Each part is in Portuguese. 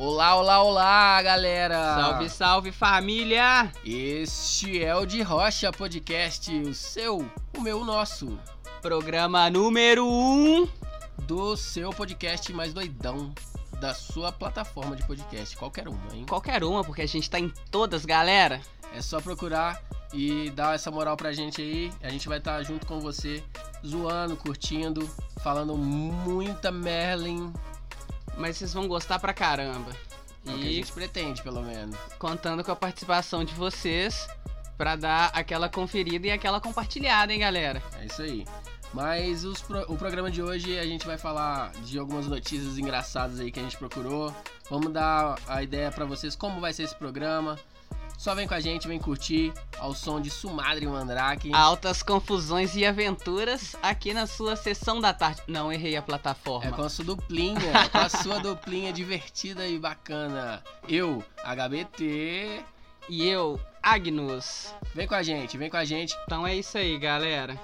Olá, olá, olá, galera! Salve, salve família! Este é o de Rocha Podcast, o seu, o meu, o nosso. Programa número 1 um. do seu podcast mais doidão da sua plataforma de podcast, qualquer uma, hein? Qualquer uma, porque a gente tá em todas, galera. É só procurar e dar essa moral pra gente aí. A gente vai estar junto com você, zoando, curtindo, falando muita Merlin. Mas vocês vão gostar pra caramba. É o que a E gente pretende, pelo menos. contando com a participação de vocês pra dar aquela conferida e aquela compartilhada, hein, galera? É isso aí. Mas pro- o programa de hoje a gente vai falar de algumas notícias engraçadas aí que a gente procurou. Vamos dar a ideia pra vocês como vai ser esse programa. Só vem com a gente, vem curtir ao som de Sumadre Mandrake. Altas confusões e aventuras aqui na sua sessão da tarde. Não, errei a É plataforma. com a sua duplinha, com a sua duplinha divertida e bacana. Eu, HBT. E eu, Agnus. Vem com a gente, vem com a gente. Então é isso aí, galera.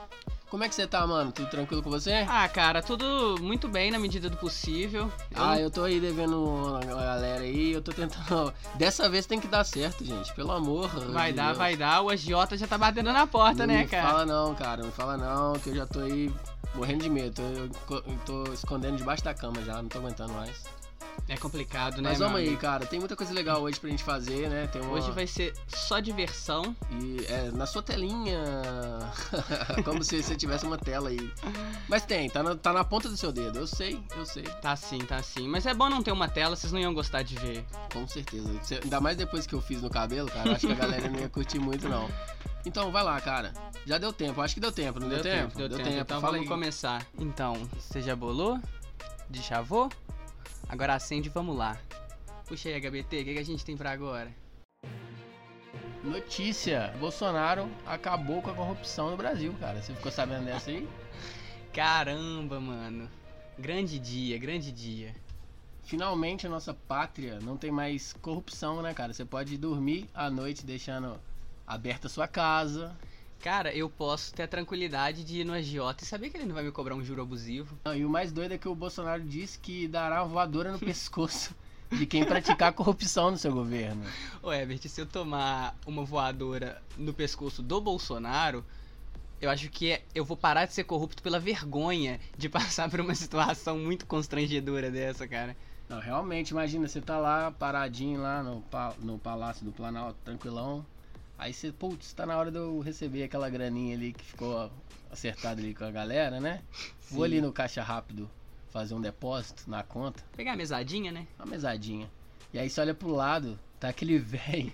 Como é que você tá, mano? Tudo tranquilo com você? Ah, cara, tudo muito bem na medida do possível. Eu Ah, eu tô aí devendo uma galera aí, eu tô tentando. Dessa vez tem que dar certo, gente. Pelo amor. Vai de dar, Deus. vai dar. O agiota já tá batendo na porta, não né, cara? fala não, cara. Não fala não, que eu já tô aí morrendo de medo. Tô, eu tô escondendo debaixo da cama já, não tô aguentando mais. É complicado, né, Mas vamos aí, cara. Tem muita coisa legal hoje pra gente fazer, né? Uma... Hoje vai ser só diversão. E é, na sua telinha. Como se você tivesse uma tela aí. Mas tem, tá na, tá na ponta do seu dedo. Eu sei, eu sei. Tá sim, tá sim. Mas é bom não ter uma tela, vocês não iam gostar de ver. Com certeza. Ainda mais depois que eu fiz no cabelo, cara. Acho que a galera não ia curtir muito, não. Então, vai lá, cara. Já deu tempo. Acho que deu tempo, não deu, tempo? Deu, tempo. Então Fala vamos aí. começar. Então, você já bolou? De chavô? Agora acende e vamos lá. Puxa aí, HBT, o que, que a gente tem pra agora? Notícia: Bolsonaro acabou com a corrupção no Brasil, cara. Você ficou sabendo dessa aí? Caramba, mano. Grande dia, grande dia. Finalmente a nossa pátria não tem mais corrupção, né, cara? Você pode dormir à noite deixando aberta a sua casa. Cara, eu posso ter a tranquilidade de ir no agiota e saber que ele não vai me cobrar um juro abusivo. Ah, E o mais doido é que o Bolsonaro disse que dará uma voadora no pescoço de quem praticar corrupção no seu governo. Ô, Herbert, se eu tomar uma voadora no pescoço do Bolsonaro, eu acho que é- eu vou parar de ser corrupto pela vergonha de passar por uma situação muito constrangedora dessa, cara. Não, realmente, imagina, você tá lá paradinho lá no, no Palácio do Planalto, tranquilão. Aí você, putz, tá na hora de eu receber aquela graninha ali que ficou acertada ali com a galera, né? Vou Sim. ali no caixa rápido fazer um depósito na conta, Pegar a mesadinha, né? uma mesadinha. E aí você olha pro lado, tá aquele velho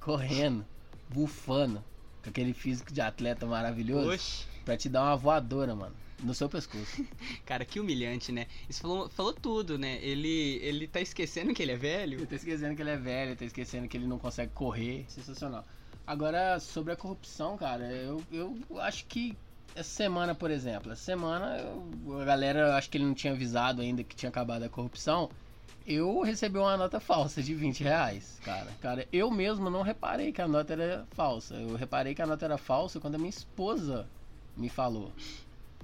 correndo, bufando, com aquele físico de atleta maravilhoso, Oxi. pra te dar uma voadora, mano, no seu pescoço. Cara, que humilhante, né? Isso falou, falou tudo, né? Ele, ele tá esquecendo que ele é velho. Ele tá esquecendo que ele é velho, tá esquecendo que ele não consegue correr. Sensacional. Agora, sobre a corrupção, cara, eu, eu acho que essa semana, por exemplo, essa semana eu- a galera, acho que ele não tinha avisado ainda que tinha acabado a corrupção. Eu recebi uma nota falsa de 20 reais, cara. Cara, eu mesmo não reparei que a nota era falsa. Eu reparei que a nota era falsa quando a minha esposa me falou.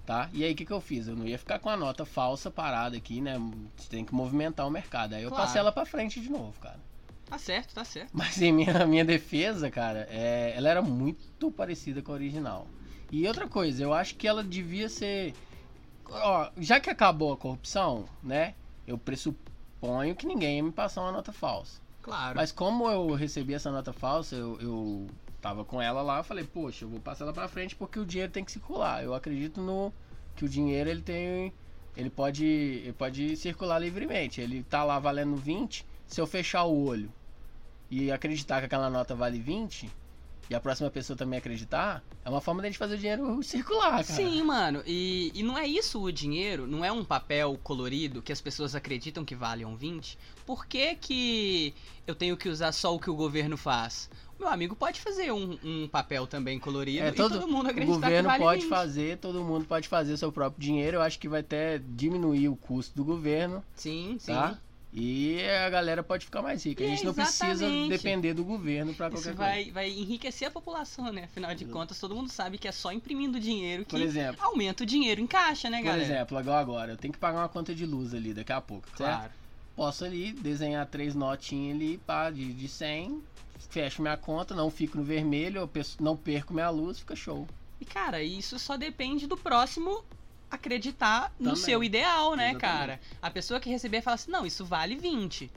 Tá? E aí o que, que eu fiz? Eu não ia ficar com a nota falsa parada aqui, né? Você tem que movimentar o mercado. Aí eu Claro. passei ela pra frente de novo, cara. Tá certo, tá certo. Mas em minha, minha defesa, cara, é, ela era muito parecida com a original. E outra coisa, eu acho que ela devia ser. Ó, já que acabou a corrupção, né? Eu pressuponho que ninguém ia me passar uma nota falsa. Claro. Mas como eu recebi essa nota falsa, eu, eu tava com ela lá, eu falei, poxa, eu vou passar ela pra frente porque o dinheiro tem que circular. Eu acredito no que o dinheiro ele tem. Ele pode, ele pode circular livremente. Ele tá lá valendo 20. Se eu fechar o olho e acreditar que aquela nota vale 20, e a próxima pessoa também acreditar, é uma forma da gente fazer o dinheiro circular, cara. Sim, mano, e, e não é isso o dinheiro, não é um papel colorido que as pessoas acreditam que vale um 20. Por que, que eu tenho que usar só o que o governo faz? O meu amigo pode fazer um, um papel também colorido É, e todo- todo mundo O acreditar governo que vale pode 20. fazer, todo mundo pode fazer seu próprio dinheiro. Eu acho que vai até diminuir o custo do governo. Sim, sim. tá? E a galera pode ficar mais rica. A gente não precisa depender do governo pra Isso qualquer coisa. vai, vai enriquecer a população, né? Afinal de contas, todo mundo sabe que é só imprimindo dinheiro que Por exemplo, aumenta o dinheiro em caixa, né, por galera? exemplo, igual agora, eu tenho que pagar uma conta de luz ali daqui a pouco, certo? Claro. posso ali desenhar três notinhas ali, pá, de, de 100, fecho minha conta, não fico no vermelho, não perco minha luz, fica show. E cara, isso só depende do próximo acreditar no Também. seu ideal, né, Exatamente. cara? A pessoa que receber fala assim: não, isso vale 20.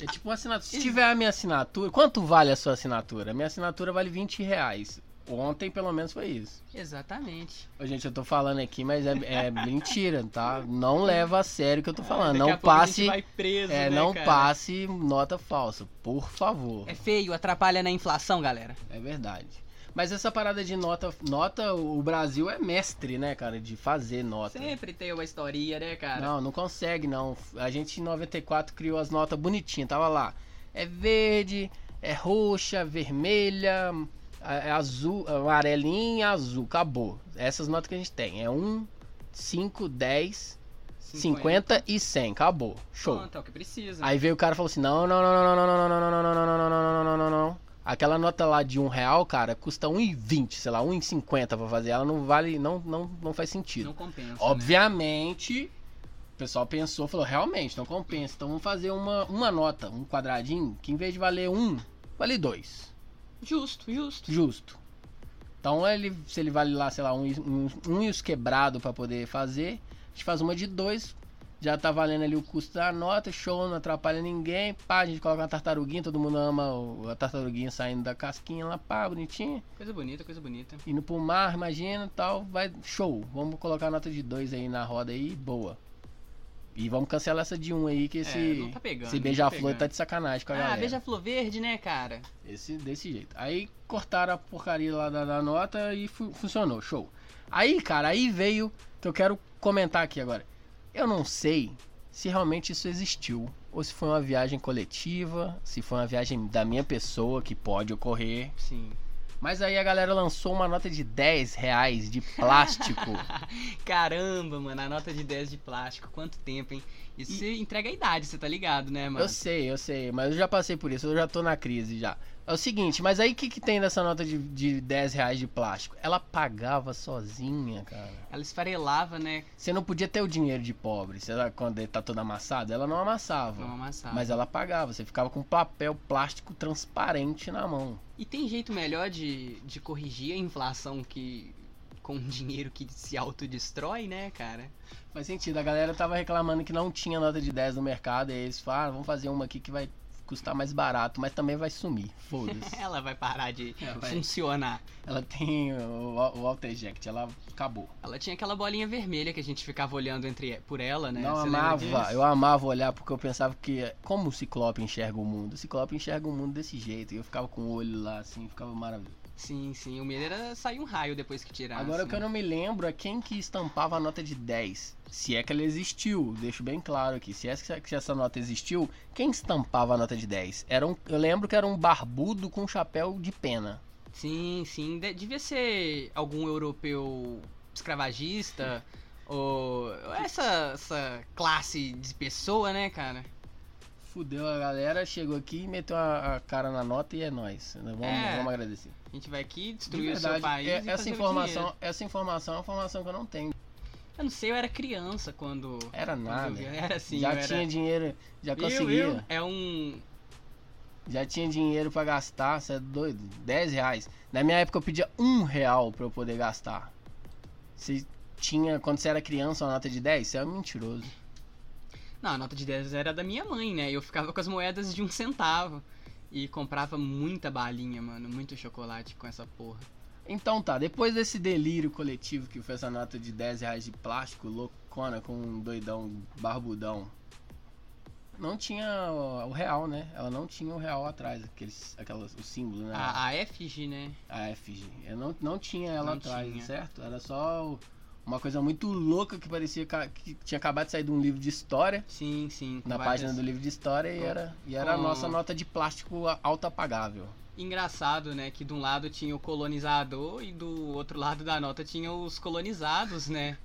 É tipo uma assinatura. Se tiver a minha assinatura, quanto vale a sua assinatura? A minha assinatura vale 20 reais. Ontem, pelo menos, foi isso. Exatamente. Ô, gente, eu tô falando aqui, mas é, é mentira, tá? Não leva a sério o que eu tô falando. Daqui a Não passe. vai preso, É, né, não cara? passe nota falsa, por favor. É feio, atrapalha na inflação, galera. É verdade. Mas essa parada de nota, nota, o Brasil é mestre, né, cara, de fazer nota. Sempre tem uma historinha, né, cara? Não, não consegue, não. A gente em 94 criou as notas bonitinhas, tava lá. É verde, é roxa, vermelha, é azul, amarelinha e azul. Acabou. Essas notas que a gente tem. É 1, 5, 10, 50 e 100. Acabou. Show. Pronto, é o que precisa. Aí veio o cara e falou assim: não, não, não, não, não, não, não, não, não, não, não, não, não, não, não, não, não, não. Aquela nota lá de um real, cara, custa 1,20, sei lá, 1,50 pra fazer. Ela não vale, não, não, não faz sentido. Não compensa. né? Obviamente, o pessoal pensou, falou, realmente, não compensa. Então vamos fazer uma, uma nota, um quadradinho, que em vez de valer um, vale dois. Justo, justo. Justo. Então ele, se ele vale lá, sei lá, um, um, um e os quebrado pra poder fazer, a gente faz uma de dois. Já tá valendo ali o custo da nota, show, não atrapalha ninguém. Pá, a gente coloca uma tartaruguinha, todo mundo ama o- a tartaruguinha saindo da casquinha lá, pá, bonitinha. Coisa bonita, coisa bonita. Indo pro mar, imagina tal, vai. Show. Vamos colocar a nota de dois aí na roda aí, boa. E vamos cancelar essa de um aí, que esse. É, tá pegando, esse tá beija-flor pegando. tá de sacanagem com a Ah, galera. beija-flor verde, né, cara? Esse, desse jeito. Aí cortaram a porcaria lá da, da nota e fu- funcionou, show. Aí, cara, aí veio que eu quero comentar aqui agora. Eu não sei se realmente isso existiu. Ou se foi uma viagem coletiva, se foi uma viagem da minha pessoa, que pode ocorrer. Sim. Mas aí a galera lançou uma nota de 10 reais de plástico. Caramba, mano, a nota de 10 de plástico, quanto tempo, hein? Isso você entrega a idade, você tá ligado, né, mano? Eu sei, eu sei, mas eu já passei por isso, eu já tô na crise já. É o seguinte, mas aí o que, que tem nessa nota de, de 10 reais de plástico? Ela pagava sozinha, cara. Ela esfarelava, né? Você não podia ter o dinheiro de pobre. Lá, quando ele tá todo amassado, ela não amassava. Não amassava. Mas ela pagava, você ficava com papel plástico transparente na mão. E tem jeito melhor de, de corrigir a inflação que com dinheiro que se autodestrói, né, cara? Faz sentido, a galera tava reclamando que não tinha nota de 10 no mercado, e eles falaram, ah, vamos fazer uma aqui que vai custar mais barato, mas também vai sumir. Foda-se. Ela vai parar de É, vai. funcionar. ela tem o, o eject, ela acabou. Ela tinha aquela bolinha vermelha que a gente ficava olhando entre por ela, né? Não Você amava, eu amava olhar porque eu pensava que como o Ciclope enxerga o mundo. O Ciclope enxerga o mundo desse jeito. E eu ficava com o olho lá assim, ficava maravilhoso. Sim, sim. O medo era sair um raio depois que tirasse. Agora o que eu não me lembro é quem que estampava a nota de 10. Se é que ela existiu, deixo bem claro aqui. Se, é que essa nota existiu, quem estampava a nota de 10? Era um, eu lembro que era um barbudo com chapéu de pena. Sim, sim. De- devia ser algum europeu escravagista. ou essa, essa classe de pessoa, né, cara? Fudeu a galera, chegou aqui, meteu a, a cara na nota e é nóis. Vamos, É. vamos agradecer. A gente vai aqui De destruir o seu verdade, país. é- e essa, informação, essa informação é uma informação que eu não tenho. Eu não sei, eu era criança quando. Era quando eu nada. Era assim, já eu era... tinha dinheiro, já Viu, conseguia. viu? É um. Já tinha dinheiro pra gastar, você é doido? 10 reais. Na minha época eu pedia um real pra eu poder gastar. Você tinha, quando você era criança, uma nota de 10? Você é um mentiroso. Não, a nota de 10 era da minha mãe, né? Eu ficava com as moedas de um centavo. E comprava muita balinha, mano. Muito chocolate com essa porra. Então tá, depois desse delírio coletivo que foi essa nota de 10 reais de plástico, loucona, com um doidão barbudão. Não tinha o real, né? Ela não tinha o real atrás, aqueles, aquelas, o símbolo, né? A, a efígie, né? A FG. Eu não, não tinha ela Não atrás, tinha. certo? Era só o- uma coisa muito louca que parecia que tinha acabado de sair de um livro de história. Sim, sim. Na página do livro de história e era, e era a nossa nota de plástico autoapagável. Engraçado, né? Que de um lado tinha o colonizador e do outro lado da nota tinha os colonizados, né?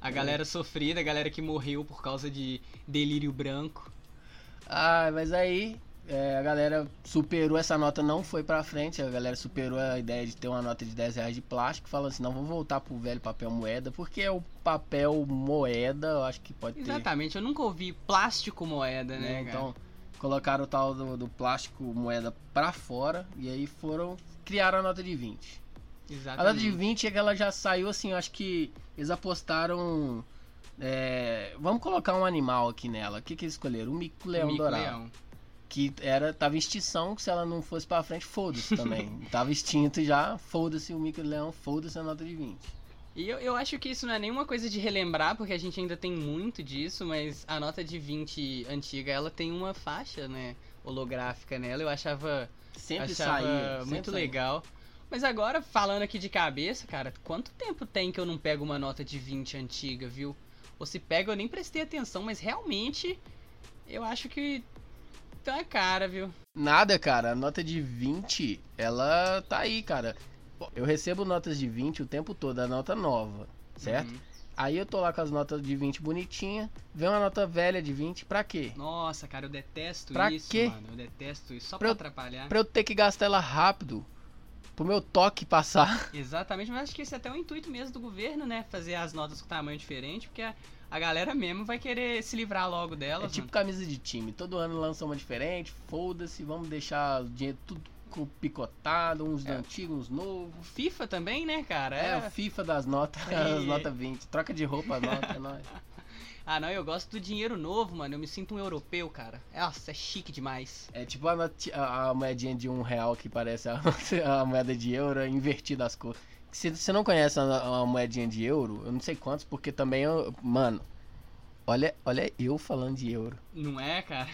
A galera sofrida, a galera que morreu por causa de delírio branco. Ah, mas aí é, a galera superou essa nota, não foi pra frente. A galera superou a ideia de ter uma nota de 10 reais de plástico, falando assim: não, vamos voltar pro velho papel moeda, porque é o papel moeda, eu acho que pode ter. Exatamente, eu nunca ouvi plástico moeda, né? né? cara? Então, colocaram o tal do, do plástico moeda pra fora e aí foram. criaram a nota de 20. A Exatamente. nota de 20 é que ela já saiu assim, eu acho que eles apostaram. é, vamos colocar um animal aqui nela. O que, que eles escolheram? O mico-leão Mico dourado. Leão. Que era, tava em extinção, que se ela não fosse pra frente, foda-se também. tava extinto já, foda-se o mico-leão, foda-se a nota de 20. E eu, eu acho que isso não é nenhuma coisa de relembrar, porque a gente ainda tem muito disso, mas a nota de 20 antiga, ela tem uma faixa, né, holográfica nela. Eu achava, Sempre achava saía. sempre muito saía. legal. Mas agora, falando aqui de cabeça, cara, quanto tempo tem que eu não pego uma nota de 20 antiga, viu? Ou se pega, eu nem prestei atenção, mas realmente eu acho que tá cara, viu? Nada, cara. A nota de 20, ela tá aí, cara. Eu recebo notas de 20 o tempo todo, a nota nova, certo? Uhum. Aí eu tô lá com as notas de 20 bonitinha, vem uma nota velha de 20, pra quê? Nossa, cara, eu detesto Pra isso, quê? mano. Eu detesto isso, só Pra pra, eu- atrapalhar. Pra eu ter que gastar ela rápido, pro meu toque passar. Exatamente, mas acho que esse é até o intuito mesmo do governo, né? Fazer as notas com tamanho diferente, porque a, a galera mesmo vai querer se livrar logo É delas. tipo mano. camisa de time, todo ano lança uma diferente, foda-se, vamos deixar o dinheiro tudo picotado, uns É. antigos, uns novos. FIFA também, né, cara? É, É. o FIFA das notas, Aí. as notas 20. Troca de roupa as notas, é nóis. Ah, não, eu gosto do dinheiro novo, mano. Eu me sinto um europeu, cara. Nossa, é chique demais. É tipo a, a- a moedinha de um real que parece a, a moeda de euro invertida as cores. Se você não conhece a, a moedinha de euro, eu não sei quantos, porque também eu. Mano, olha, olha eu falando de euro. Não é, cara?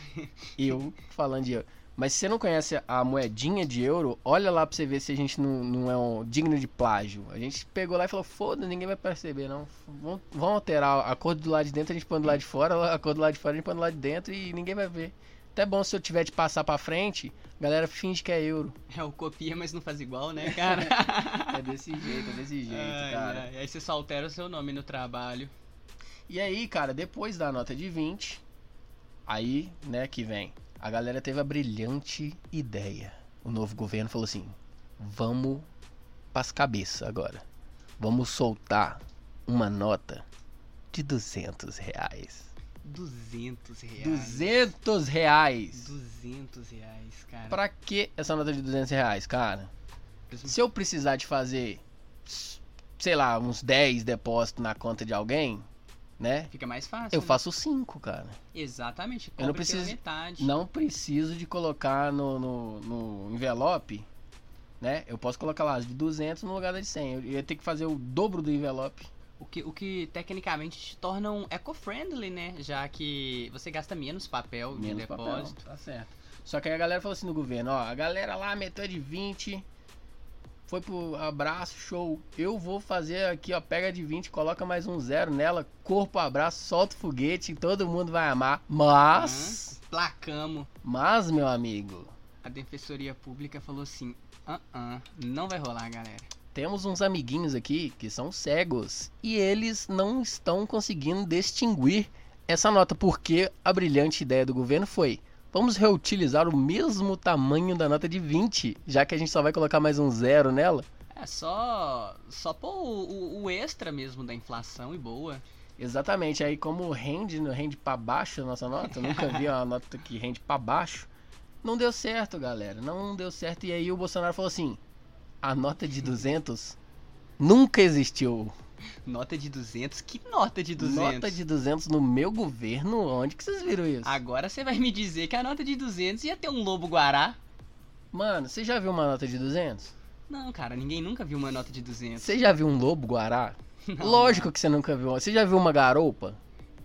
Eu falando de euro. Mas se você não conhece a moedinha de euro, olha lá pra você ver se a gente não, não é um digno de plágio. A gente pegou lá e falou, foda, ninguém vai perceber, não. Vamos alterar a cor do lado de dentro, a gente põe do lado de fora, a cor do lado de fora a gente põe do lado de dentro e ninguém vai ver. Até bom se eu tiver de passar pra frente, a galera finge que é euro. É o copia, mas não faz igual, né, cara? É desse jeito, é desse jeito, Ai, cara. ai, Aí você só altera o seu nome no trabalho. E aí, cara, depois da nota de 20, aí, né, que vem. A galera teve a brilhante ideia. O novo governo falou assim: vamos pras cabeças agora. Vamos soltar uma nota de 200 reais. 200 reais. 200 reais! 200 reais, cara. Pra que essa nota de 200 reais, cara? Se eu precisar de fazer, sei lá, uns 10 depósitos na conta de alguém, né? Fica mais fácil. Eu né? faço 5, cara. Exatamente. Eu não preciso-. Não preciso de colocar no, no, no envelope, né? Eu posso colocar lá de 200 no lugar da de 100. Eu ia ter que fazer o dobro do envelope. O que, o que tecnicamente te torna um eco-friendly, né? Já que você gasta menos papel Menos de papel, depósito. tá certo. Só que aí a galera falou assim no governo, ó, a galera lá meteu de 20, foi pro abraço, show. Eu vou fazer aqui, ó, pega de 20, coloca mais um zero nela, corpo, abraço, solta o foguete, todo mundo vai amar. Mas, Placamos. mas, meu amigo, A Defensoria Pública falou assim: ah, ah, não vai rolar, galera. Temos uns amiguinhos aqui que são cegos e eles não estão conseguindo distinguir essa nota porque a brilhante ideia do governo foi vamos reutilizar o mesmo tamanho da nota de 20, já que a gente só vai colocar mais um zero nela. É só. Só pôr o, o- o extra mesmo da inflação e boa. Exatamente, aí como rende, não rende pra baixo a nossa nota, nunca vi uma nota que rende pra baixo. Não deu certo, galera, não deu certo. E aí o Bolsonaro falou assim: a nota de 200 nunca existiu. Nota de 200? Que nota de 200? Nota de 200 no meu governo? Onde que vocês viram isso? Agora você vai me dizer que a nota de 200 ia ter um lobo guará? Mano, você já viu uma nota de 200? Não, cara, ninguém nunca viu uma nota de 200. Você já viu um lobo guará? Não, Lógico que você nunca viu. Você já viu uma garopa?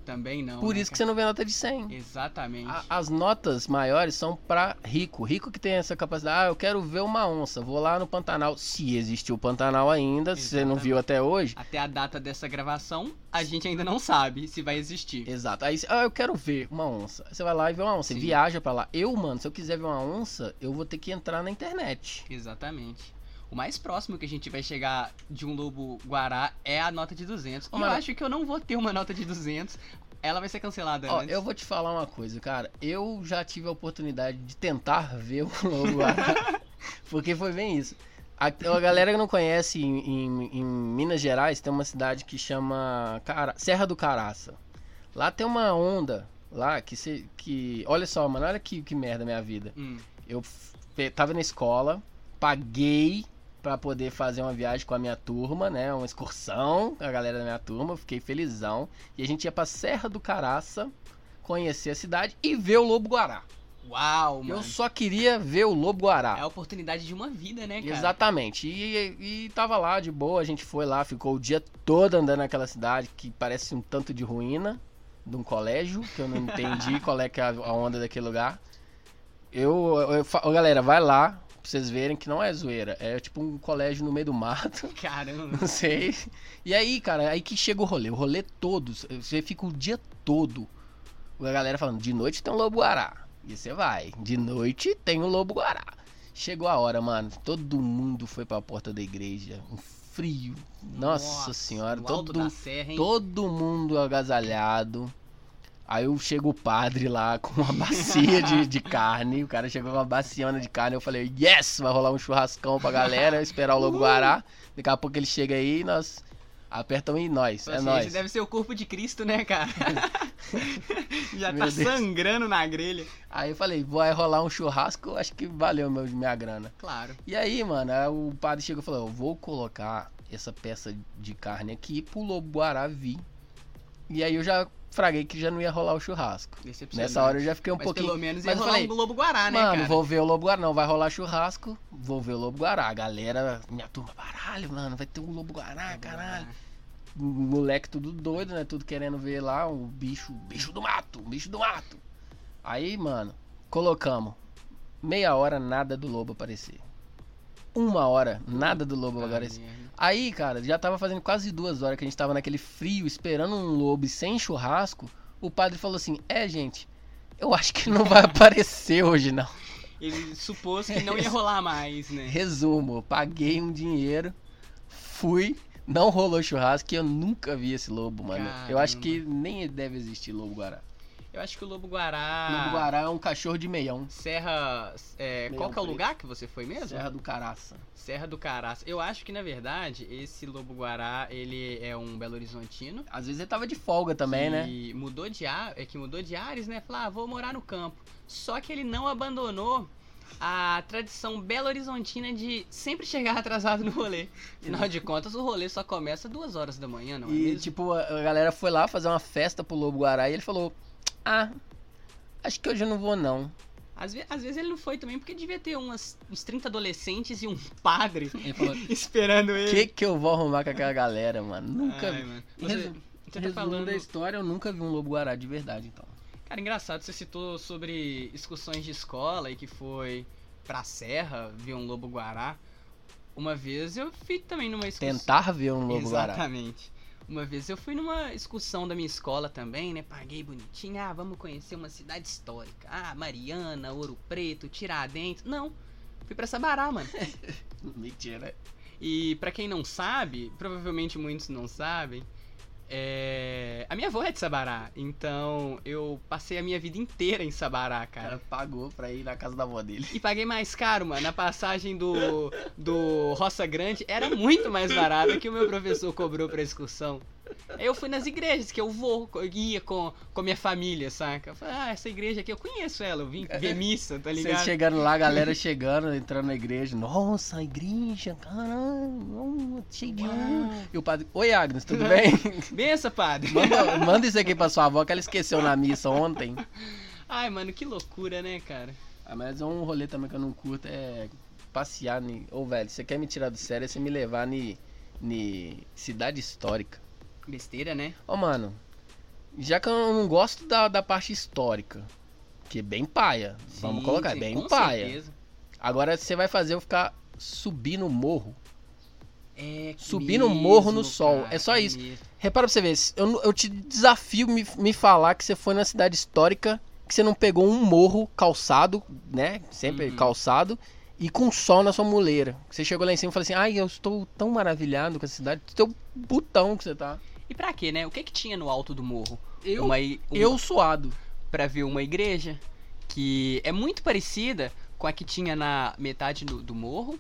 Também não. Por né, isso que cara? você não vê nota de 100. Exatamente. A- as notas maiores são pra rico. Rico que tem essa capacidade. Ah, eu quero ver uma onça. Vou lá no Pantanal. Se existiu o Pantanal ainda, se você não viu até hoje. Até a data dessa gravação, a gente ainda não sabe se vai existir. Exato. Aí, ah, eu quero ver uma onça. Você vai lá e vê uma onça. Você Sim. viaja pra lá. Eu, mano, se eu quiser ver uma onça, eu vou ter que entrar na internet. Exatamente. O mais próximo que a gente vai chegar de um lobo guará é a nota de 200. E Ô, eu mano. acho que eu não vou ter uma nota de 200. ela vai ser cancelada Ó, antes. eu vou te falar uma coisa, cara. Eu já tive a oportunidade de tentar ver o Lobo Guará. porque foi bem isso. A, a galera que não conhece, em, em- em Minas Gerais, tem uma cidade que chama Cara- Serra do Caraça. Lá tem uma onda, lá, que se, que... Olha só, mano, olha que, que merda minha vida. Hum. Eu tava na escola, paguei pra poder fazer uma viagem com a minha turma, né? Uma excursão com a galera da minha turma, fiquei felizão. E a gente ia pra Serra do Caraça, conhecer a cidade e ver o Lobo Guará. Uau, mano. Eu só queria ver o Lobo Guará. É a oportunidade de uma vida, né, cara? Exatamente. E, e tava lá de boa, a gente foi lá, ficou o dia todo andando naquela cidade que parece um tanto de ruína de um colégio, que eu não entendi qual é que é a onda daquele lugar. Eu, eu, ô, galera, vai lá pra vocês verem que não é zoeira, é tipo um colégio no meio do mato, Caramba. não sei. E aí, cara, aí que chega o rolê, o rolê todo, você fica o dia todo a galera falando, de noite tem um lobo guará. E você vai, de noite tem um lobo guará. Chegou a hora, mano, todo mundo foi pra porta da igreja, um frio, nossa, senhora, no alto todo, serra, todo mundo agasalhado. Aí eu chego o padre lá com uma bacia de, de carne. O cara chegou com uma baciona de carne. Eu falei, yes! Vai rolar um churrascão pra galera, esperar o Lobo Guará. Daqui a pouco ele chega aí e nós apertamos e nós. É nós. Esse deve ser o corpo de Cristo, né, cara? Já Meu tá Deus. sangrando na grelha. Aí eu falei, vai rolar um churrasco, acho que valeu meu, minha grana. Claro. E aí, mano, aí o padre chegou e falou, eu vou colocar essa peça de carne aqui pro Lobo Guará vir. E aí eu já fraguei que já não ia rolar o churrasco. Nessa hora eu já fiquei um Mas pouquinho... pelo menos ia mas rolar falei, um Lobo Guará, né, Mano, cara? vou ver o Lobo Guará. Não, vai rolar churrasco. Vou ver o Lobo Guará. A galera, minha turma, caralho, mano, vai ter um Lobo Guará, caralho. Moleque tudo doido, né? Tudo querendo ver lá o bicho, bicho do mato, bicho do mato. Aí, mano, colocamos. Meia hora, nada do lobo aparecer. Uma hora, nada do lobo Ah, aparecer. Aí, cara, já tava fazendo quase duas horas que a gente tava naquele frio, esperando um lobo sem churrasco. O padre falou assim: É, gente, eu acho que não vai aparecer hoje, não. Ele supôs que não ia rolar mais, né? Resumo, paguei um dinheiro, fui, não rolou churrasco, que eu nunca vi esse lobo, mano. Eu acho que nem deve existir lobo guará. Eu acho que o Lobo Guará. Lobo guará é um cachorro de meião. Serra. é, Meião qual que é o lugar que você foi mesmo? Serra do Caraça. Serra do Caraça. Eu acho que, na verdade, esse Lobo Guará, ele é um Belo Horizontino. Às vezes ele tava de folga também, né? que mudou de ar, é que mudou de ares, né? Falou, ah, vou morar no campo. Só que ele não abandonou a tradição belo horizontina de sempre chegar atrasado no rolê. Afinal de contas, o rolê só começa duas horas da manhã, não é E, mesmo? tipo, a galera foi lá fazer uma festa pro lobo guará e ele falou: Ah, acho que hoje eu não vou, não. Às, ve- às vezes ele não foi também, porque devia ter umas, uns 30 adolescentes e um padre Ele falou: esperando O ele. que que eu vou arrumar com aquela galera, mano? Nunca Ai, vi. mano. Você, Resu- você tá falando... da história, eu nunca vi um lobo guará de verdade, então. Cara, engraçado, você citou sobre excursões de escola e que foi pra serra ver um lobo-guará. Uma vez eu fui também numa excursão... Tentar ver um lobo guará. Exatamente. Uma vez eu fui numa excursão da minha escola também, né? Paguei bonitinho. Ah, vamos conhecer uma cidade histórica. Ah, Mariana, Ouro Preto, Tiradentes. Não. Fui pra Sabará, mano. Mentira. E pra quem não sabe, provavelmente muitos não sabem, é... a minha avó é de Sabará. Então eu passei a minha vida inteira em Sabará, O cara. cara pagou pra ir na casa da avó dele. E paguei mais caro, mano. A passagem do, do Roça Grande era muito mais barata que o meu professor cobrou pra excursão. Aí eu fui nas igrejas que eu vou, eu ia com, com minha família, saca? Eu falei, ah, essa igreja aqui eu conheço ela, eu vim ver missa, tá Vocês ligado? chegando lá, a galera chegando, entrando na igreja. Nossa, a igreja, caramba, cheio de um. E o padre, oi Agnes, tudo bem? Bença, padre. manda, manda isso aqui pra sua avó que ela esqueceu na missa ontem. Ai, mano, que loucura, né, cara? Ah, mas é um rolê também que eu não curto, é passear ni... Ô, velho, você quer me tirar do sério, é você me levar ni... ni cidade histórica. Besteira, né? Ô, mano, já que eu não gosto da, da parte histórica, que é bem paia, vamos Sim, colocar, é sim, bem paia. certeza. Agora você vai fazer eu ficar subindo o morro. É Subir no morro no sol, cara, é só isso. mesmo. Repara pra você ver, eu, eu te desafio me, me falar que você foi na cidade histórica, que você não pegou um morro calçado, né? Sempre Uhum. calçado, e com sol na sua muleira. Você chegou lá em cima e falou assim: Ai, eu estou tão maravilhado com essa cidade, teu botão que você tá. E pra quê, né? O que que tinha no alto do morro? Eu, uma, uma- eu suado. pra ver uma igreja que é muito parecida com a que tinha na metade do, do morro,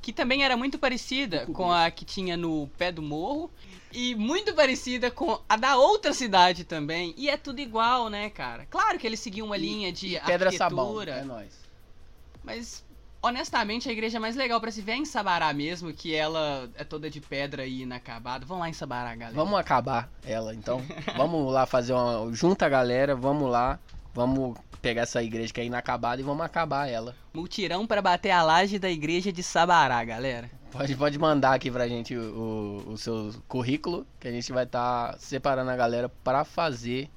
que também era muito parecida com a que tinha no pé do morro e muito parecida com a da outra cidade também. E é tudo igual, né, cara? Claro que eles seguiam uma linha de Pedra sabão. arquitetura, É nóis. mas honestamente a igreja mais legal pra se ver é em Sabará mesmo, que ela é toda de pedra e inacabada. Vão lá em Sabará, galera. Vamos acabar ela, então. vamos lá fazer uma. Junta a galera, vamos lá. Vamos pegar essa igreja que é inacabada e vamos acabar ela. Multirão pra bater a laje da igreja de Sabará, galera. Pode, pode mandar aqui pra gente o, o, o seu currículo, que a gente vai estar separando a galera pra fazer.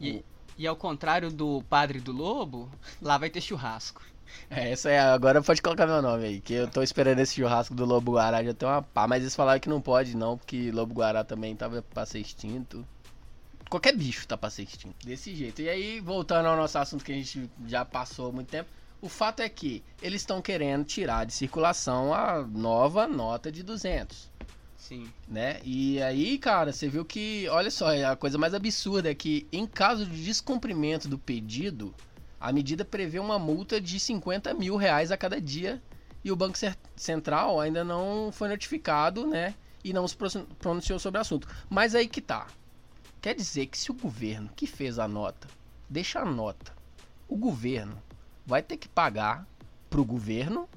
E, e ao contrário do Padre do Lobo, lá vai ter churrasco. É, essa é. Agora pode colocar meu nome aí, que eu tô esperando esse churrasco do Lobo Guará já tem uma pá. Mas eles falaram que não pode, não, porque Lobo Guará também tava pra ser extinto. Qualquer bicho tá pra ser extinto. Desse jeito. E aí, voltando ao nosso assunto que a gente já passou há muito tempo. O fato é que eles estão querendo tirar de circulação a nova nota de 200 Sim. né? E aí, cara, você viu que, olha só, a coisa mais absurda é que em caso de descumprimento do pedido, a medida prevê uma multa de 50 mil reais a cada dia e o Banco Central ainda não foi notificado, né? E não se pro- pronunciou sobre o assunto. Mas aí que tá. Quer dizer que se o governo que fez a nota deixa a nota, o governo vai ter que pagar pro governo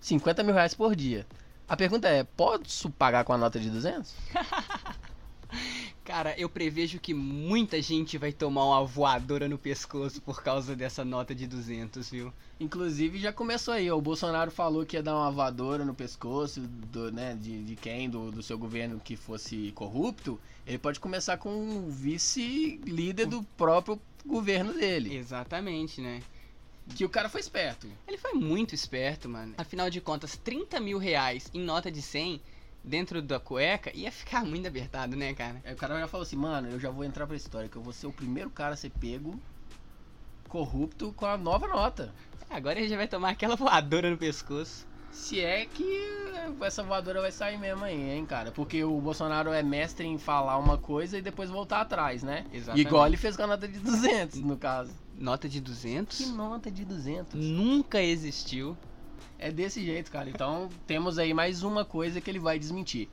50 mil reais por dia. A pergunta é, posso pagar com a nota de 200? Cara, eu prevejo que muita gente vai tomar uma voadora no pescoço por causa dessa nota de 200, viu? Inclusive já começou aí, ó, o Bolsonaro falou que ia dar uma voadora no pescoço do, né, de, de quem, do, do seu governo que fosse corrupto. Ele pode começar com o vice-líder do próprio governo dele. Exatamente, né? Que o cara foi esperto. Ele foi muito esperto, mano. Afinal de contas, 30 mil reais em nota de 100 dentro da cueca ia ficar muito apertado, né, cara? Aí o cara já falou assim, mano, eu já vou entrar pra história, que eu vou ser o primeiro cara a ser pego corrupto com a nova nota. Agora ele já vai tomar aquela voadora no pescoço. Se é que essa voadora vai sair mesmo aí, hein, cara? Porque o Bolsonaro é mestre em falar uma coisa e depois voltar atrás, né? Exatamente. Igual ele fez com a nota de 200, no caso. Nota de 200? Que nota de 200? Nunca existiu. É desse jeito, cara. Então temos aí mais uma coisa que ele vai desmentir.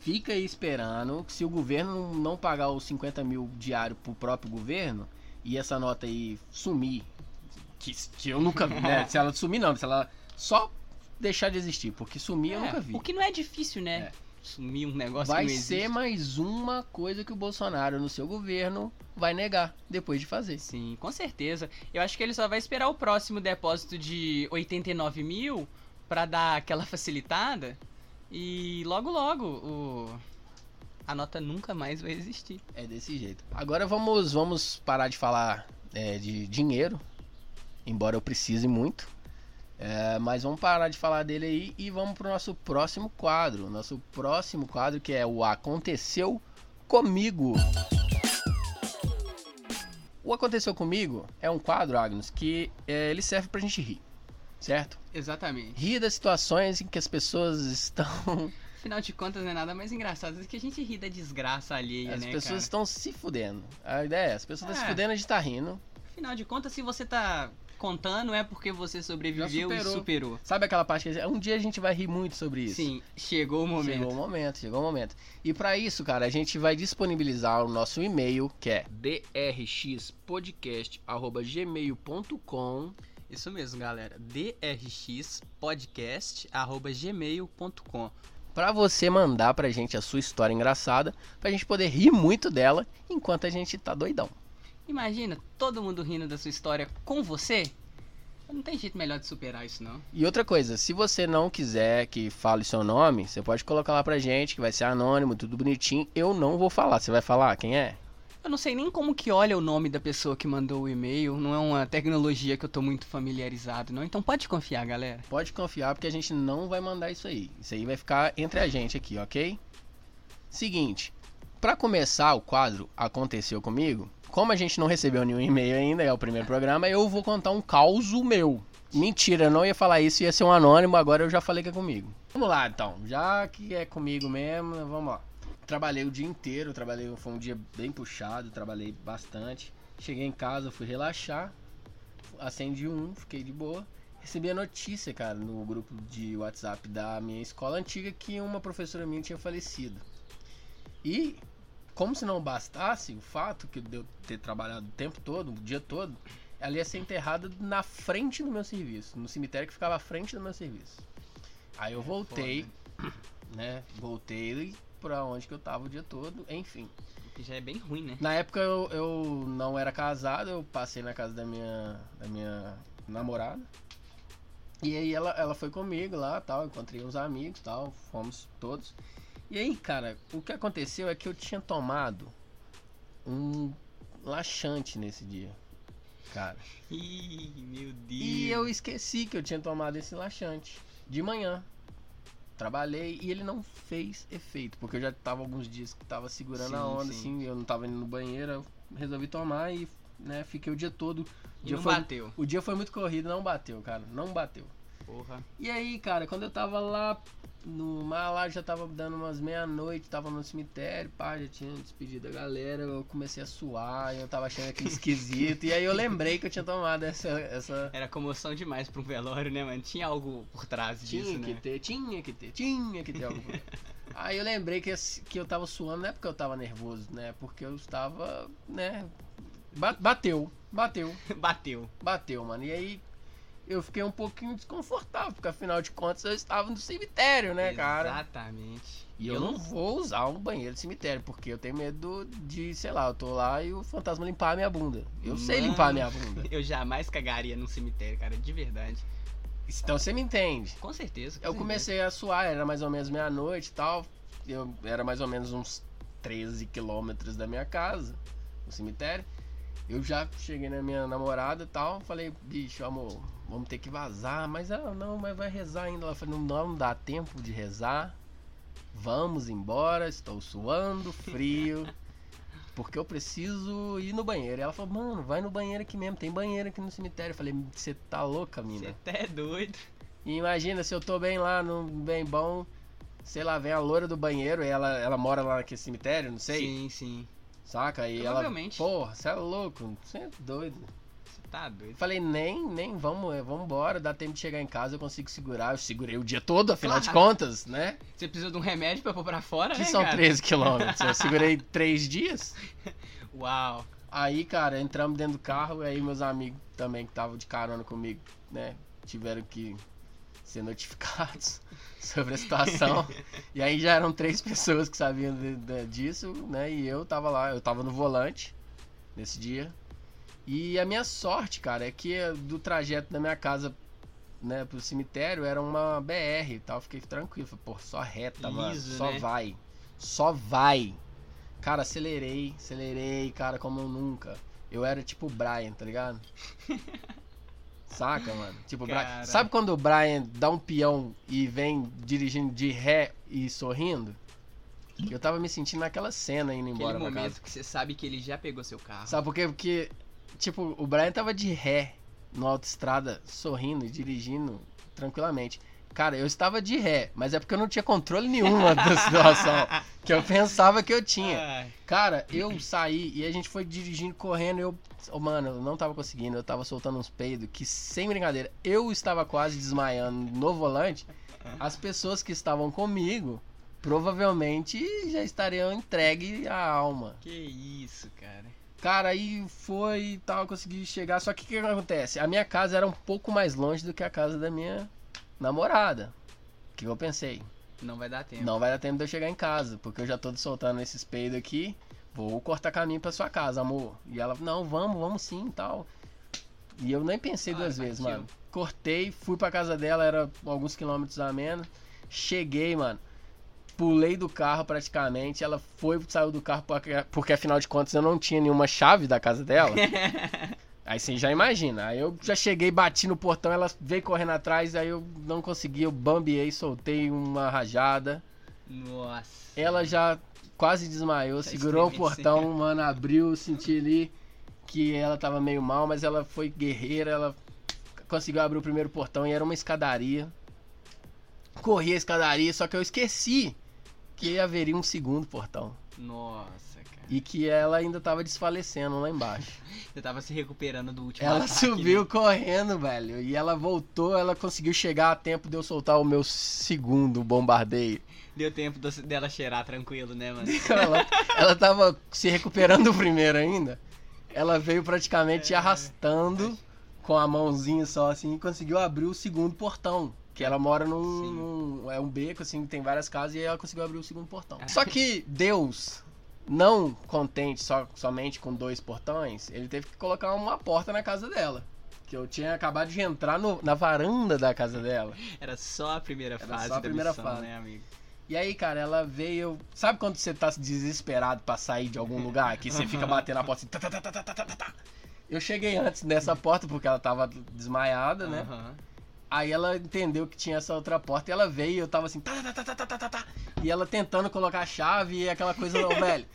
Fica aí esperando que se o governo não pagar os 50 mil diário pro próprio governo e essa nota aí sumir, que, que eu nunca vi, né? Se ela sumir não, se ela só deixar de existir, porque sumir eu É, nunca vi. O que não é difícil, né? É. Sumir um negócio Vai ser mais uma coisa que o Bolsonaro no seu governo vai negar depois de fazer. Sim, com certeza. Eu acho que ele só vai esperar o próximo depósito de 89 mil pra dar aquela facilitada. E logo, logo, o... a nota nunca mais vai existir. É desse jeito. Agora vamos, vamos parar de falar é, de dinheiro, embora eu precise muito. É, mas vamos parar de falar dele aí e vamos pro nosso próximo quadro. Nosso próximo quadro que é o Aconteceu Comigo. O Aconteceu Comigo é um quadro, Agnes, que é, ele serve pra gente rir, certo? Exatamente. Rir das situações em que as pessoas estão Afinal de contas, não é nada mais engraçado do que a gente ri da desgraça alheia, As né, pessoas cara? estão se fudendo. A ideia é, as pessoas estão É. se fudendo, a gente tá rindo. Afinal de contas, se você tá contando, é porque você sobreviveu superou. e superou. Sabe aquela parte que um dia a gente vai rir muito sobre isso? Sim, chegou o momento. Chegou o momento, chegou o momento. E pra isso, cara, a gente vai disponibilizar o nosso e-mail, que é drxpodcast@gmail.com. Isso mesmo, galera. drxpodcast.gmail.com Pra você mandar pra gente a sua história engraçada, pra gente poder rir muito dela enquanto a gente tá doidão. Imagina, todo mundo rindo da sua história com você? Não tem jeito melhor de superar isso, não. E outra coisa, se você não quiser que fale seu nome, você pode colocar lá pra gente, que vai ser anônimo, tudo bonitinho. Eu não vou falar. Você vai falar quem é? Eu não sei nem como que olha o nome da pessoa que mandou o e-mail. Não é uma tecnologia que eu tô muito familiarizado, não. Então pode confiar, galera. Pode confiar, porque a gente não vai mandar isso aí. Isso aí vai ficar entre a gente aqui, ok? Seguinte, pra começar o quadro Aconteceu Comigo, como a gente não recebeu nenhum e-mail ainda, é o primeiro programa, eu vou contar um caos meu. Mentira, eu não ia falar isso, ia ser um anônimo, agora eu já falei que é comigo. Vamos lá então, já que é comigo mesmo, vamos lá. trabalhei o dia inteiro, trabalhei, foi um dia bem puxado, trabalhei bastante. Cheguei em casa, fui relaxar, acendi um, fiquei de boa. Recebi a notícia, cara, no grupo de WhatsApp da minha escola antiga que uma professora minha tinha falecido. E, como se não bastasse o fato que de eu ter trabalhado o tempo todo, o dia todo, ela ia ser enterrada na frente do meu serviço, no cemitério que ficava à frente do meu serviço. Aí eu voltei, né? Voltei pra onde que eu tava o dia todo, enfim. Que já é bem ruim, né? Na época eu, eu não era casado, eu passei na casa da minha, da minha namorada. E aí ela, ela foi comigo lá, tal, encontrei uns amigos, tal, fomos todos. E aí, cara, o que aconteceu é que eu tinha tomado um laxante nesse dia, cara. Ih, meu Deus. E eu esqueci que eu tinha tomado esse laxante de manhã. Trabalhei e ele não fez efeito, porque eu já tava alguns dias que tava segurando Sim, a onda, sim. assim, eu não tava indo no banheiro, eu resolvi tomar e, né, fiquei o dia todo. O dia, não foi, bateu. o dia foi muito corrido, não bateu, cara, não bateu. Porra. E aí, cara, quando eu tava lá no mar, lá já tava dando umas meia-noite, tava no cemitério, pá, já tinha despedido a galera, eu comecei a suar, eu tava achando aquilo esquisito, e aí eu lembrei que eu tinha tomado essa, essa, Era comoção demais pra um velório, né, mano? Tinha algo por trás Tinha disso, que né? ter, tinha que ter, tinha que ter algo. Aí eu lembrei que, que eu tava suando, não é porque eu tava nervoso, né? Porque eu estava, né? ba- Bateu, bateu, Bateu. bateu, mano. E aí eu fiquei um pouquinho desconfortável, porque afinal de contas eu estava no cemitério, né, cara? Exatamente. E eu não vou usar um banheiro de cemitério, porque eu tenho medo de, sei lá, eu tô lá e o fantasma limpar a minha bunda. Eu sei Mano. limpar a minha bunda. Eu jamais cagaria num cemitério, cara, de verdade. Então você me entende. Com certeza. com Eu certeza. comecei a suar, era mais ou menos meia-noite e tal. Eu era mais ou menos uns 13 quilômetros da minha casa, no cemitério. Eu já cheguei na minha namorada e tal. Falei, bicho, amor, vamos ter que vazar. Mas ela, não, mas vai rezar ainda. Ela falou, não, não dá tempo de rezar. Vamos embora, estou suando, frio. Porque eu preciso ir no banheiro. E ela falou, mano, vai no banheiro aqui mesmo. Tem banheiro aqui no cemitério. Eu falei, você tá louca, mina? Você até é doido. E imagina se eu tô bem lá, no bem bom, sei lá, vem a loura do banheiro e ela, ela mora lá naquele cemitério, não sei, Sim, sim. Saca? E ela, porra, você é louco, você é doido. Você tá doido. Falei, nem, nem, vamos, é, vamos embora, dá tempo de chegar em casa, eu consigo segurar. Eu segurei o dia todo, afinal de Claro. contas, né? Você precisa de um remédio pra pôr pra fora, Que né, são cara? 13 quilômetros. Eu segurei três dias. Uau. Aí, cara, entramos dentro do carro, aí meus amigos também que estavam de carona comigo, né, tiveram que ser notificados sobre a situação. e aí já eram três pessoas que sabiam de- de- disso, né, e eu tava lá, eu tava no volante nesse dia. E a minha sorte, cara, é que do trajeto da minha casa, né, pro cemitério era uma BR e tal, fiquei tranquilo, falei, pô, só reta, mano, Liso, só né? vai. Só vai. Cara, acelerei, acelerei, cara, como eu nunca. Eu era tipo o Brian, tá ligado? Saca, mano? Tipo. Cara. Sabe quando o Brian dá um peão e vem dirigindo de ré e sorrindo? Eu tava me sentindo naquela cena indo embora Aquele momento que você sabe que ele já pegou seu carro. Sabe por quê? Porque, tipo, o Brian tava de ré na autoestrada, sorrindo e dirigindo tranquilamente. Cara, eu estava de ré, mas é porque eu não tinha controle nenhuma da situação. Que eu pensava que eu tinha. Cara, eu saí e a gente foi dirigindo, correndo. Eu, oh, mano, eu não tava conseguindo. Eu tava soltando uns peidos que, sem brincadeira, eu estava quase desmaiando no volante. As pessoas que estavam comigo provavelmente já estariam entregue a alma. que isso, cara. Cara, aí foi e tal, consegui chegar. Só que o que acontece? A minha casa era um pouco mais longe do que a casa da minha namorada. O que eu pensei? Não vai dar tempo. Não vai dar tempo de eu chegar em casa, porque eu já tô soltando esses peidos aqui. Vou cortar caminho pra sua casa, amor. E ela, não, vamos, vamos sim e tal. E eu nem pensei duas vezes, mano. Cortei, fui pra casa dela, era alguns quilômetros a menos. Cheguei, mano. Pulei do carro praticamente. Ela foi, saiu do carro, porque, porque afinal de contas eu não tinha nenhuma chave da casa dela. Aí você já imagina. Aí eu já cheguei, bati no portão, ela veio correndo atrás, aí eu não consegui, eu bambiei, soltei uma rajada. Nossa. Ela já quase desmaiou, Tá segurou o portão, mano, abriu, senti ali que ela tava meio mal, mas ela foi guerreira, ela conseguiu abrir o primeiro portão e era uma escadaria. Corri a escadaria, só que eu esqueci que haveria um segundo portão. Nossa. E que ela ainda tava desfalecendo lá embaixo. Você tava se recuperando do último Ela ataque, subiu né? correndo, velho. E ela voltou, ela conseguiu chegar a tempo de eu soltar o meu segundo bombardeio. Deu tempo do- dela cheirar tranquilo, né, mano? Ela, ela tava se recuperando do primeiro ainda. Ela veio praticamente É. arrastando com a mãozinha só assim e conseguiu abrir o segundo portão. Que ela mora num, num- É um beco, assim, tem várias casas e ela conseguiu abrir o segundo portão. É. Só que Deus, não contente só, somente com dois portões, ele teve que colocar uma porta na casa dela. Que eu tinha acabado de entrar no- na varanda da casa dela. Era só a primeira Era fase só a da primeira missão, fase. né, amigo? E aí, cara, ela veio. Sabe quando você tá desesperado pra sair de algum lugar? Que você fica batendo na porta assim. tá, tá, tá. Eu cheguei antes nessa porta porque ela tava desmaiada, né? Aham. Aí ela entendeu que tinha essa outra porta e ela veio e eu tava assim. Tá, tá, tá, tá, tá, tá, tá, tá. E ela tentando colocar a chave e aquela coisa, não, velho.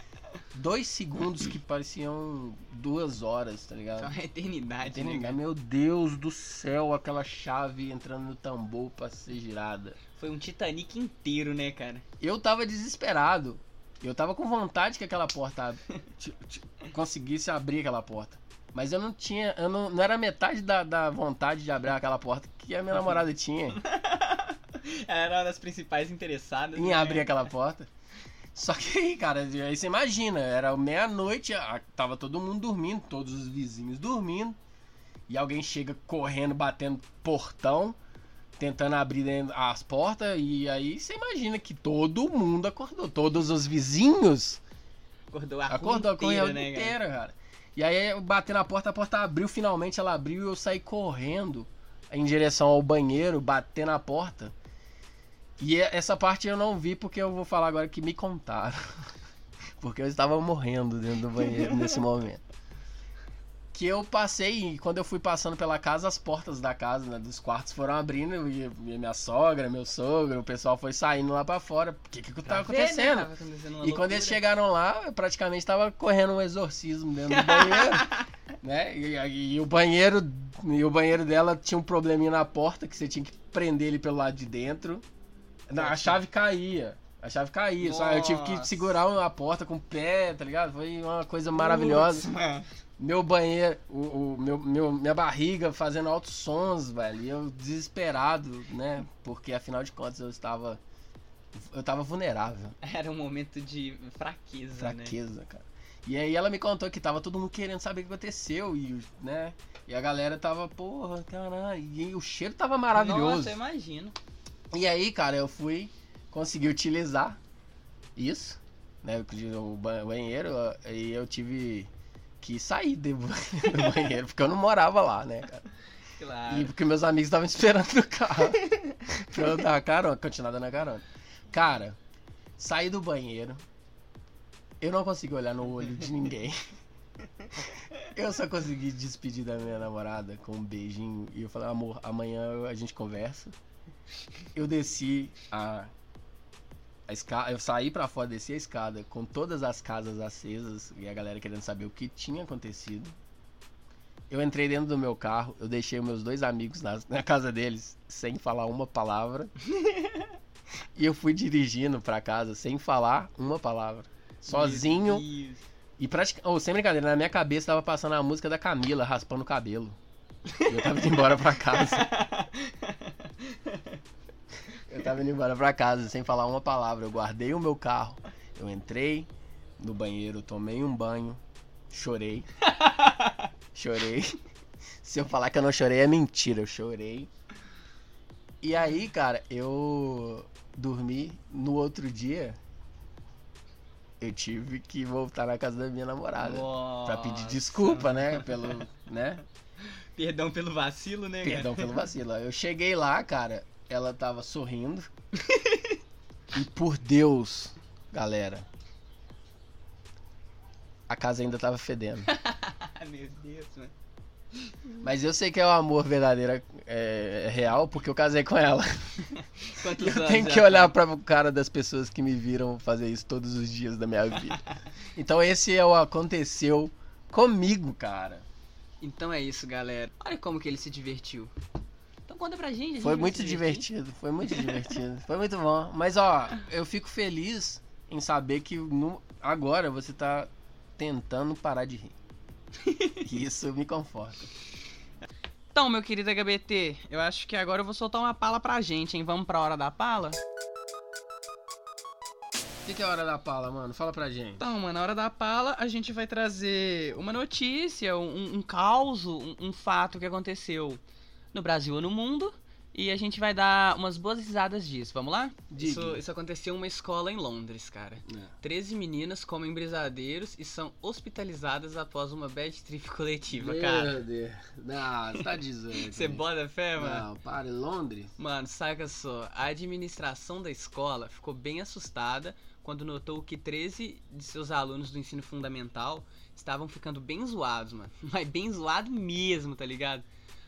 Dois segundos que pareciam duas horas, tá ligado? Foi uma eternidade, Tem né? Meu Deus do céu, aquela chave entrando no tambor pra ser girada. Foi um Titanic inteiro, né, cara? Eu tava desesperado. Eu tava com vontade que aquela porta conseguisse abrir aquela porta. Mas eu não tinha. Eu não, não era metade da, da vontade de abrir aquela porta que a minha namorada tinha Ela era uma das principais interessadas. em né? abrir aquela porta. Só que aí, cara, aí você imagina, era meia-noite, a- tava todo mundo dormindo, todos os vizinhos dormindo. E alguém chega correndo, batendo portão, tentando abrir as portas. E aí você imagina que todo mundo acordou. Todos os vizinhos Acordou a Acordou a rua inteira, corrida né, cara? inteira, cara. E aí eu bati na porta, a porta abriu, finalmente ela abriu e eu saí correndo em direção ao banheiro, bater na porta. E e- essa parte eu não vi porque eu vou falar agora que me contaram. Porque eu estava morrendo dentro do banheiro nesse momento. Que eu passei, e quando eu fui passando pela casa, as portas da casa, né, dos quartos foram abrindo, e, e minha sogra, meu sogro, o pessoal foi saindo lá pra fora. O que que tá Pra ver, né? acontecendo? Tava acontecendo E quando eles loucura. chegaram lá, eu praticamente tava correndo um exorcismo dentro do banheiro, né? E, e o banheiro, e o banheiro dela tinha um probleminha na porta que você tinha que prender ele pelo lado de dentro. A Nossa. chave caía. A chave caía, só eu tive que Nossa. segurar a porta com o pé, tá ligado? Foi uma coisa maravilhosa. Mano. Meu banheiro, o, o meu, meu- minha barriga fazendo altos sons, velho. E eu desesperado, né? Porque afinal de contas eu estava. Eu tava vulnerável. Era um momento de fraqueza, né? Fraqueza, cara. E aí ela me contou que tava todo mundo querendo saber o que aconteceu. E, né? E a galera tava, porra, caralho. E o cheiro tava maravilhoso. Nossa, eu imagino. E aí, cara, eu fui conseguir utilizar isso, né? O banheiro, e eu tive que sair do banheiro, porque eu não morava lá, né, cara? Claro. E porque meus amigos estavam esperando no carro pra eu dar carona, continuar dando a carona. Cara, saí do banheiro, eu não consegui olhar no olho de ninguém. Eu só consegui despedir da minha namorada com um beijinho e eu falei, amor, amanhã a gente conversa. Eu desci a, a escada, eu saí pra fora, desci a escada com todas as casas acesas e a galera querendo saber o que tinha acontecido. Eu entrei dentro do meu carro, eu deixei meus dois amigos na, na casa deles sem falar uma palavra. e eu fui dirigindo pra casa sem falar uma palavra. Sozinho. E praticamente. Oh, sem brincadeira, na minha cabeça tava passando a música da Camila raspando o cabelo. E eu tava indo embora pra casa. Eu tava indo embora pra casa sem falar uma palavra. Eu guardei o meu carro. Eu entrei no banheiro, tomei um banho, chorei. Chorei. Se eu falar que eu não chorei é mentira, eu chorei. E aí, cara, eu dormi no outro dia. Eu tive que voltar na casa da minha namorada. Pra pedir Nossa. desculpa, né? Pelo. né? Perdão pelo vacilo, né, Perdão cara? pelo vacilo. Eu cheguei lá, cara, ela tava sorrindo. e por Deus, galera. A casa ainda tava fedendo. Meu Deus, mano. Mas eu sei que é o amor verdadeiro, é, é real, porque eu casei com ela. Quantos Eu tenho que olhar tem? pra cara das pessoas que me viram fazer isso todos os dias da minha vida. Então esse é o aconteceu comigo, cara. Então é isso, galera. Olha como que ele se divertiu. Conta pra gente. a gente Foi muito divertido, foi muito divertido. Foi muito bom. Mas ó, eu fico feliz em saber que no- agora você tá tentando parar de rir. Isso me conforta. Então, meu querido HBT, eu acho que agora eu vou soltar uma pala pra gente, hein? Vamos pra hora da pala? O que, que é a hora da pala, mano? Fala pra gente. Então, mano, na hora da pala a gente vai trazer uma notícia, um, um caos, um, um fato que aconteceu no Brasil ou no mundo. E a gente vai dar umas boas risadas disso. Vamos lá? Isso, isso aconteceu em uma escola em Londres, cara. 13 meninas comem brisadeiros e são hospitalizadas após uma bad trip coletiva, cara. Meu Deus. Não, você tá dizendo. Você bota fé, mano? Não, para, Londres? Mano, saca só, a administração da escola ficou bem assustada quando notou que 13 de seus alunos do ensino fundamental estavam ficando bem zoados, mano. Mas bem zoado mesmo, tá ligado?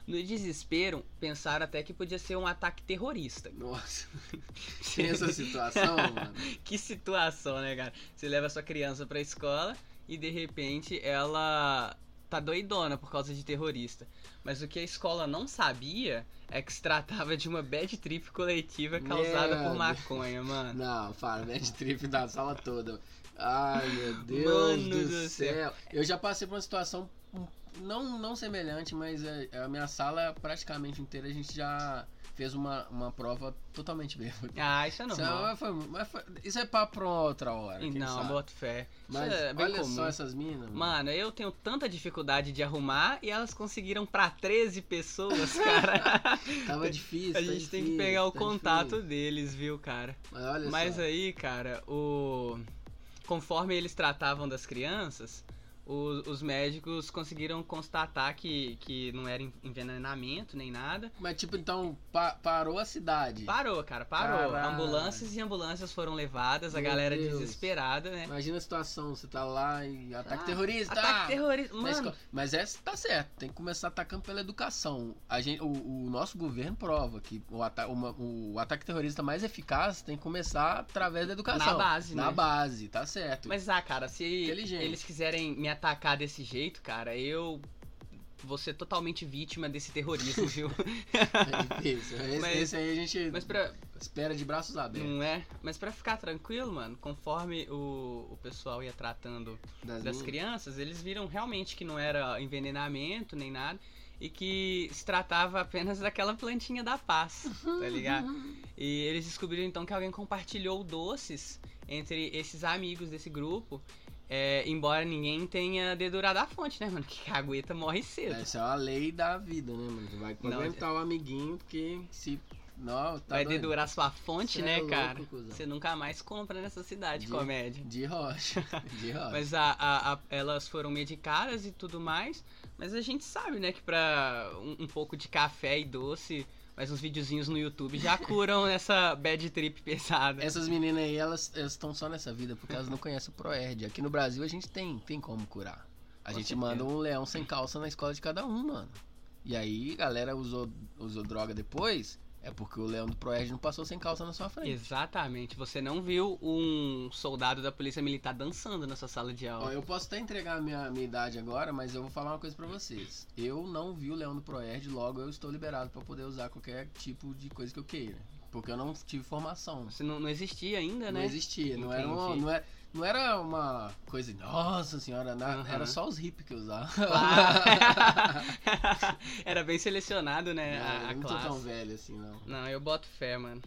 No desespero, pensaram até que podia ser um ataque terrorista. Nossa. Essa situação, mano. Que situação, né, cara? Você leva sua criança pra escola e de repente ela tá doidona por causa de terrorista. Mas o que a escola não sabia é que se tratava de uma bad trip coletiva causada Meu por maconha, mano. Não, para, bad trip da sala toda. Ai, meu Deus Mano do, do céu. Eu já passei por uma situação um- não, não semelhante, mas é, a minha sala praticamente inteira a gente já fez uma, uma prova totalmente bêbada. Ah, isso é Isso normal. é, foi- mas foi- isso é papo pra outra hora. não, boto fé. Isso Mas é olha comum. só essas minas. mano. Mano, eu tenho tanta dificuldade de arrumar e elas conseguiram pra 13 pessoas, cara. Tava difícil. a tá gente tem que difícil, pegar o tá contato difícil. deles, viu, cara? Mas olha Mas só. aí, cara, o conforme eles tratavam das crianças, o- os médicos conseguiram constatar que, que não era en- envenenamento nem nada. Mas tipo, então pa- parou a cidade. Parou, cara, parou. Caralho. Ambulâncias e ambulâncias foram levadas, a Meu galera Deus. desesperada, né? Imagina a situação, você tá lá e ataque Ah, terrorista. Ataque terrorista. Na Mano. Mas essa tá certo, tem que começar atacando pela educação. A gente, o, o nosso governo prova que o, ata uma- o ataque terrorista mais eficaz tem que começar através da educação. Na base, Na né? base, tá certo. Mas, ah, cara, se eles quiserem me atacar desse jeito, cara, eu vou ser totalmente vítima desse terrorismo, viu? É difícil. Esse, Mas- esse aí a gente Mas pra, espera de braços abertos. não é? Mas pra ficar tranquilo, mano, conforme o, o pessoal ia tratando Das das crianças, eles viram realmente que não era envenenamento nem nada e que se tratava apenas daquela plantinha da paz, tá ligado? E eles descobriram então que alguém compartilhou doces entre esses amigos desse grupo. É, embora ninguém tenha dedurado a fonte, né, mano? Que cagueta morre cedo. Essa é a lei da vida, né, mano? Você vai aguentar o amiguinho, porque se. Não, tá Vai doido. dedurar sua fonte, Cê é né, louco, cara? Você nunca mais compra nessa cidade, De- comédia. De rocha. De rocha. Mas a, a- a- elas foram medicadas e tudo mais. Mas a gente sabe, né, que pra um, um pouco de café e doce, mais uns videozinhos no YouTube já curam essa bad trip pesada. Essas meninas aí, elas estão só nessa vida porque elas não conhecem o Proerd. Aqui no Brasil a gente tem, tem como curar. A Com gente certeza. manda um leão sem calça na escola de cada um, mano. E aí, galera usou, usou droga depois, é porque o leão do Proerd não passou sem calça na sua frente. Exatamente. Você não viu um soldado da polícia militar dançando nessa sala de Ó, aula. eu posso até entregar a minha, minha idade agora, mas eu vou falar uma coisa pra vocês. Eu não vi o leão do Proerd, logo eu estou liberado pra poder usar qualquer tipo de coisa que eu queira. Porque eu não tive formação. Você não, não existia ainda, Não né? existia, não era, Entendi. não, era, não era uma coisa, nossa senhora, na- Aham. era só os hippies que usavam. Ah. Era bem selecionado, né? a, a eu não tô classe. tão velho assim, não. Não, eu boto fé, mano.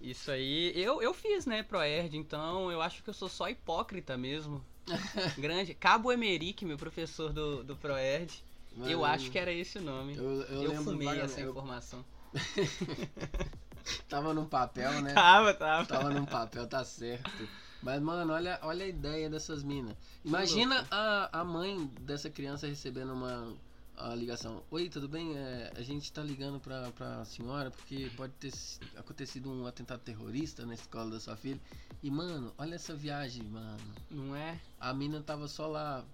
Isso aí, eu, eu fiz, né, Proerd, então eu acho que eu sou só hipócrita mesmo. Grande. Cabo Emerick, meu professor do, do Proerd. Eu acho que era esse o nome. Eu, Eu, eu, fumei vagamente, essa informação. tava num papel, né? Tava, tava. Tava num papel, tá certo. Mas, mano, olha, olha a ideia dessas minas. Imagina a, a mãe dessa criança recebendo uma, a ligação. Oi, tudo bem? É, a gente tá ligando pra, pra senhora porque pode ter acontecido um atentado terrorista na escola da sua filha. E, mano, olha essa viagem, mano. Não é? A mina tava só lá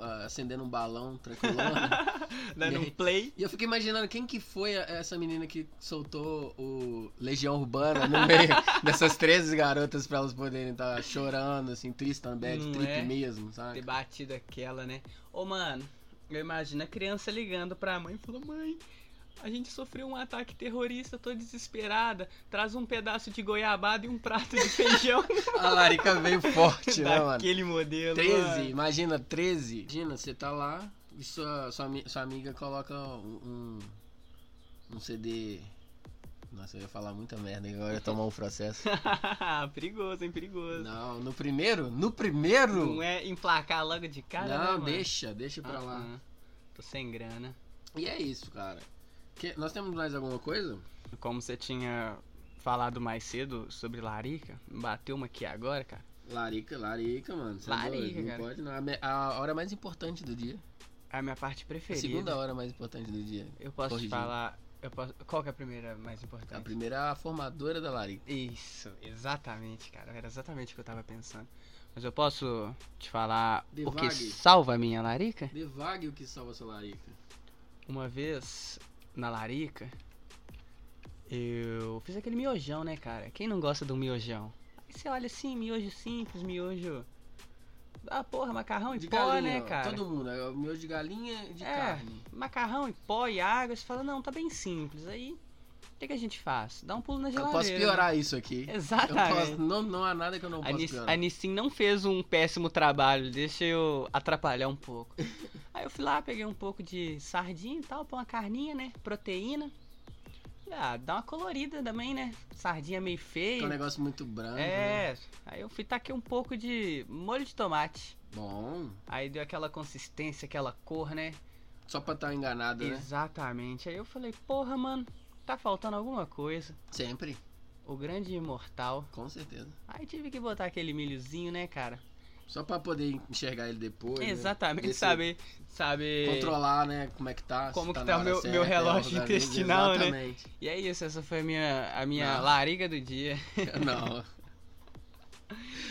ah, acendendo um balão, tranquilona. Dando E um play. E eu fiquei imaginando quem que foi essa menina que soltou o Legião Urbana no meio dessas 13 garotas pra elas poderem estar chorando, assim, triste também, Não trip é? mesmo, Ter sabe? batido aquela, né? Ô, mano, eu imagino a criança ligando pra mãe e falou: Mãe, A gente sofreu um ataque terrorista, tô desesperada. Traz um pedaço de goiabada e um prato de feijão. A larica veio forte, né, mano? Daquele modelo. 13, mano. imagina, 13. Imagina, você tá lá e sua, sua, sua amiga coloca um, um, um CD. Nossa, eu ia falar muita merda, agora ia tomar um processo. perigoso, hein? Perigoso. Não, no primeiro? No primeiro? Não é emplacar logo de cara, né, Não, mano? deixa, deixa pra lá. Ah, Tô sem grana. E é isso, cara. Que- nós temos mais alguma coisa? Como você tinha falado mais cedo sobre larica, bateu uma aqui agora, cara. Larica, larica, mano. Você é Larica, não cara. pode não. A, a hora mais importante do dia. É a minha parte A preferida. segunda hora mais importante do dia. Eu posso te falar. Eu posso, qual que é a primeira mais importante? A primeira é a formadora da larica. Isso, exatamente, cara. Era exatamente o que eu tava pensando. Mas eu posso te falar o que Devague. salva a minha larica? Devague o que salva sua larica. Uma vez na larica, eu fiz aquele miojão, né, cara? Quem não gosta do miojão? Aí você olha assim, miojo simples, miojo. Ah, porra, macarrão De pó, galinha, né, cara? todo mundo. É o miojo de galinha e de É. carne. Macarrão em pó e água, você fala, não, tá bem simples. Aí, o que, que a gente faz? Dá um pulo na Eu geladeira. posso piorar isso aqui. né? Eu Exatamente. posso, não, não há nada que eu não possa piorar. a Nissin não fez um péssimo trabalho, deixa eu atrapalhar um pouco. Aí eu fui lá, peguei um pouco de sardinha e tal, pôr uma carninha, né? Proteína. Ah, dá uma colorida também, né? Sardinha meio Que é um feia. negócio muito branco. né? É, aí eu fui taquei um pouco de molho de tomate. Bom. Aí deu aquela consistência, aquela cor, né? Só pra estar enganado, né? Exatamente. Aí eu falei, porra, mano, tá faltando alguma coisa. Sempre. O grande imortal. Com certeza. Aí tive que botar aquele milhozinho, né, cara? Só pra poder enxergar ele depois. né? Exatamente, se- saber, saber. Controlar, né? Como é que tá. Como que na tá o meu- meu é relógio intestinal, né? Exatamente. E é isso, essa foi a minha, a minha Não. lariga do dia. Não.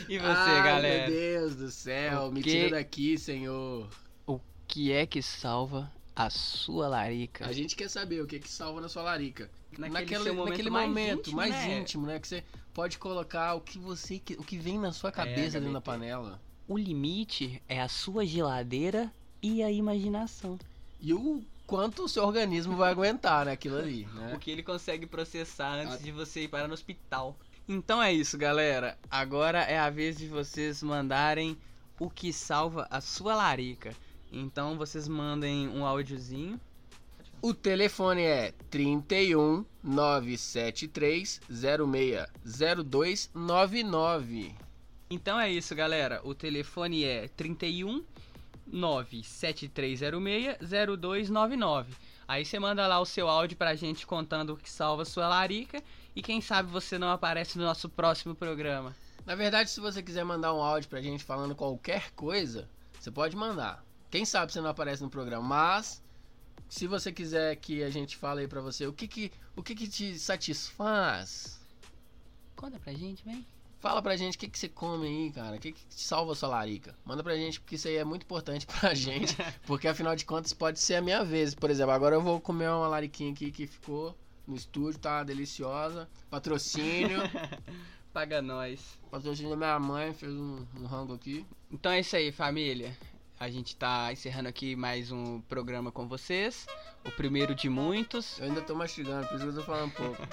E você, Ai, galera? Meu Deus do céu. Me que- tira daqui, senhor. O que é que salva a sua larica? A gente quer saber o que que salva na sua larica. Naquele naquele seu momento naquele mais momento íntimo, mais né? íntimo, né? Que você pode colocar o que você o que vem na sua cabeça dentro da panela. O limite é a sua geladeira e a imaginação. E o quanto o seu organismo vai aguentar naquilo ali, né? O que ele consegue processar antes Ah. de você ir para no hospital. Então é isso, galera. Agora é a vez de vocês mandarem o que salva a sua larica. Então vocês mandem um áudiozinho. O telefone é 31 973 06 0299. Então é isso, galera. O telefone é 31 97306 0299. Aí você manda lá o seu áudio pra gente contando o que salva sua larica. E quem sabe você não aparece no nosso próximo programa. Na verdade, se você quiser mandar um áudio pra gente falando qualquer coisa, você pode mandar. Quem sabe você não aparece no programa, mas se você quiser que a gente fale aí pra você o que que, o que, que te satisfaz, Conta pra gente, vem. fala pra gente o que, que você come aí, cara, o que, que te salva a sua larica. Manda pra gente, porque isso aí é muito importante pra gente, porque afinal de contas pode ser a minha vez. Por exemplo, agora eu vou comer uma lariquinha aqui que ficou no estúdio, tá deliciosa. Patrocínio. Paga nós. Patrocínio da minha mãe, fez um, um rango aqui. Então é isso aí, família. A gente tá encerrando aqui mais um programa com vocês. O primeiro de muitos. Eu ainda tô mastigando, por isso que eu tô falando um pouco.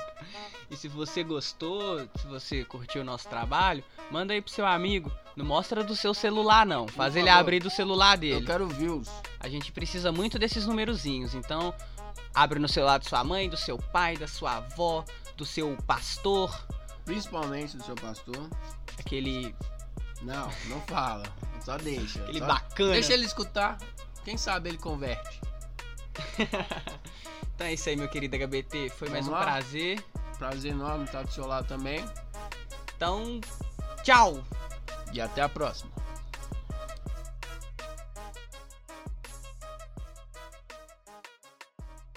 E se você gostou, se você curtiu o nosso trabalho, manda aí pro seu amigo. Não mostra do seu celular, não. Faz Por ele favor. abrir do celular Eu dele. quero views. A gente precisa muito desses numerozinhos. Então, abre no celular da sua mãe, do seu pai, da sua avó, do seu pastor. Principalmente do seu pastor. Aquele, Não, não fala. Só deixa. aquele Só- bacana. Deixa ele escutar. Quem sabe ele converte. Então é isso aí, meu querido HBT. Foi mais um Vamos lá? prazer. Prazer enorme estar do seu lado também. Então, tchau! E até a próxima.